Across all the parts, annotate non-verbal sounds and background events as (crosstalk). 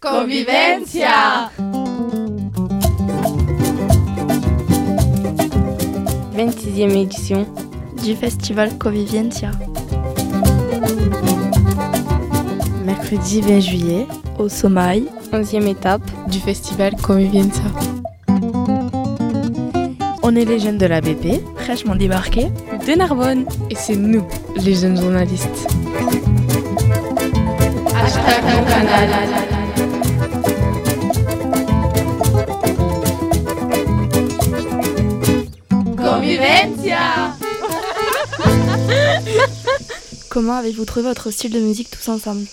Convivencia 26e édition du festival Convivencia. Mercredi 20 juillet, au Somaï, 11e étape du festival Convivencia. On est les jeunes de la BP, fraîchement débarqués de Narbonne. Et c'est nous, les jeunes journalistes. Comment avez-vous trouvé votre style de musique tous ensemble?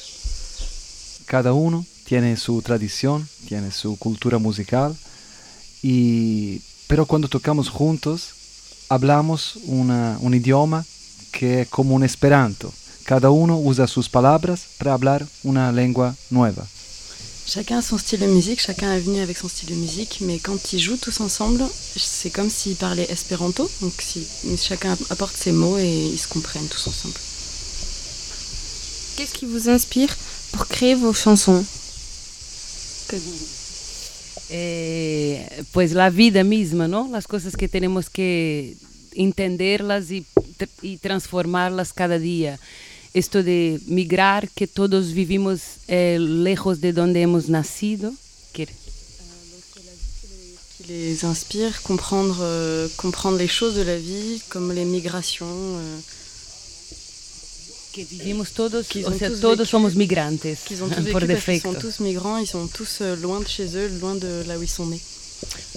Cada uno tiene su tradición, tiene su cultura musical, y, pero cuando tocamos juntos hablamos una, un idioma que es como un esperanto. Cada uno usa sus palabras para hablar una lengua nueva. Chacun a son style de musique, chacun est venu avec son style de musique, mais quand ils jouent tous ensemble, c'est comme s'ils parlaient espéranto, donc si, chacun apporte ses mots et ils se comprennent tous ensemble. Qu'est-ce qui vous inspire pour créer vos chansons? Eh, Pues la vida misma, ¿no? Las cosas que tenemos que entenderlas y, y transformarlas cada día. Esto de migrar, que todos vivimos eh, lejos de donde hemos nacido. qui les inspire, comprendre, euh, comprendre les choses de la vie, comme les migrations. Euh, que vivimos todos, o sea, todos somos migrantes, (laughs) qu'ils ont tous por defecto. Ils sont tous migrants, ils sont tous loin de chez eux, loin de là où ils sont nés.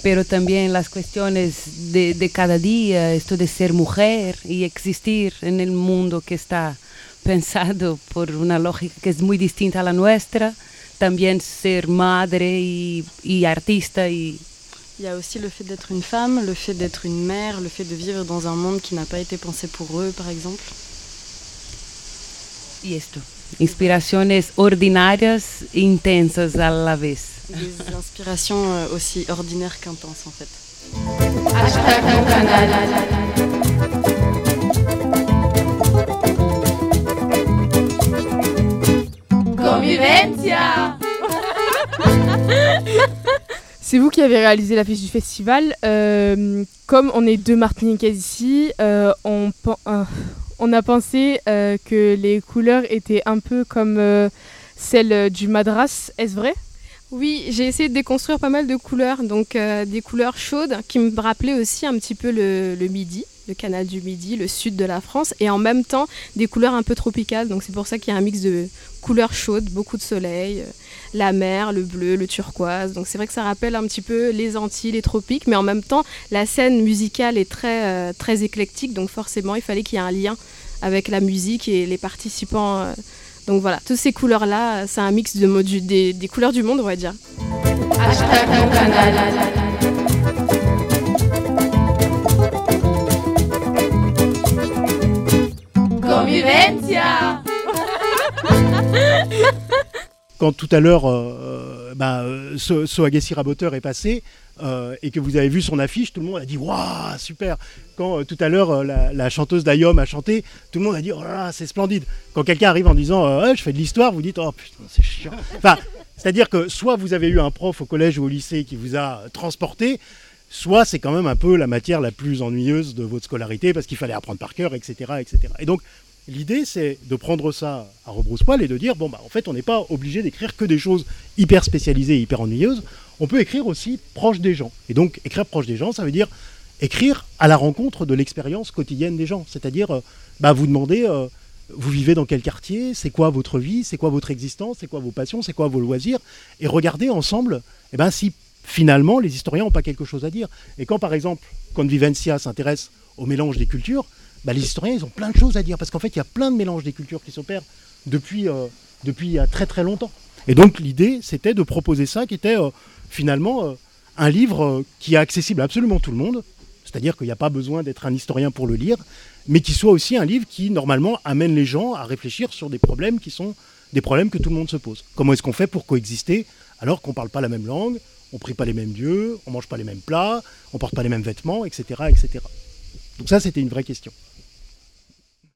Pero también las cuestiones de, de cada día, esto de ser mujer y existir en el mundo que está pensado por una lógica que es muy distinta a la nuestra, también ser madre y, y artista y Il y a aussi le fait d'être une femme, le fait d'être une mère, le fait de vivre dans un monde qui n'a pas été pensé pour eux, par exemple. Y esto, inspiraciones ordinarias e intensas a la vez. Des inspirations euh, aussi ordinaires qu'intenses en fait. Convivencia (laughs) C'est vous qui avez réalisé l'affiche du festival. Euh, comme on est deux Martiniquais ici, euh, on, euh, on, a pensé euh, que les couleurs étaient un peu comme euh, celles du Madras. Est-ce vrai? Oui, j'ai essayé de déconstruire pas mal de couleurs, donc euh, des couleurs chaudes qui me rappelaient aussi un petit peu le Midi, le canal du Midi, le sud de la France, et en même temps des couleurs un peu tropicales. Donc c'est pour ça qu'il y a un mix de couleurs chaudes, beaucoup de soleil, euh, la mer, le bleu, le turquoise. Donc c'est vrai que ça rappelle un petit peu les Antilles, les tropiques, mais en même temps la scène musicale est très euh, très éclectique, donc forcément il fallait qu'il y ait un lien avec la musique et les participants. euh, donc voilà, toutes ces couleurs-là, c'est un mix des couleurs du monde, on va dire. Quand tout à l'heure, euh, bah, Raboteur est passé euh, et que vous avez vu son affiche, tout le monde a dit Waouh, super Quand euh, tout à l'heure, la, chanteuse d'Ayom a chanté, tout le monde a dit Oh c'est splendide Quand quelqu'un arrive en disant Je fais de l'histoire, vous dites Oh putain, c'est chiant Enfin, c'est-à-dire que soit vous avez eu un prof au collège ou au lycée qui vous a transporté, soit c'est quand même un peu la matière la plus ennuyeuse de votre scolarité parce qu'il fallait apprendre par cœur, etc. etc. Et donc, l'idée, c'est de prendre ça à rebrousse-poil et de dire bon, bah, en fait, on n'est pas obligé d'écrire que des choses hyper spécialisées et hyper ennuyeuses. On peut écrire aussi proche des gens. Et donc, écrire proche des gens, ça veut dire écrire à la rencontre de l'expérience quotidienne des gens. C'est-à-dire, euh, bah, vous demandez. euh, vous vivez dans quel quartier C'est quoi votre vie C'est quoi votre existence C'est quoi vos passions C'est quoi vos loisirs Et regardez ensemble eh ben, si finalement les historiens n'ont pas quelque chose à dire. Et quand par exemple Convivencia s'intéresse au mélange des cultures, bah, les historiens ils ont plein de choses à dire parce qu'en fait il y a plein de mélanges des cultures qui s'opèrent depuis, euh, depuis a très très longtemps. Et donc l'idée c'était de proposer ça qui était euh, finalement euh, un livre euh, qui est accessible à absolument tout le monde, c'est-à-dire qu'il n'y a pas besoin d'être un historien pour le lire, mais qui soit aussi un livre qui normalement amène les gens à réfléchir sur des problèmes qui sont des problèmes que tout le monde se pose. Comment est-ce qu'on fait pour coexister alors qu'on ne parle pas la même langue, on ne prie pas les mêmes dieux, on mange pas les mêmes plats, on porte pas les mêmes vêtements, etc. etc. Donc ça, c'était une vraie question.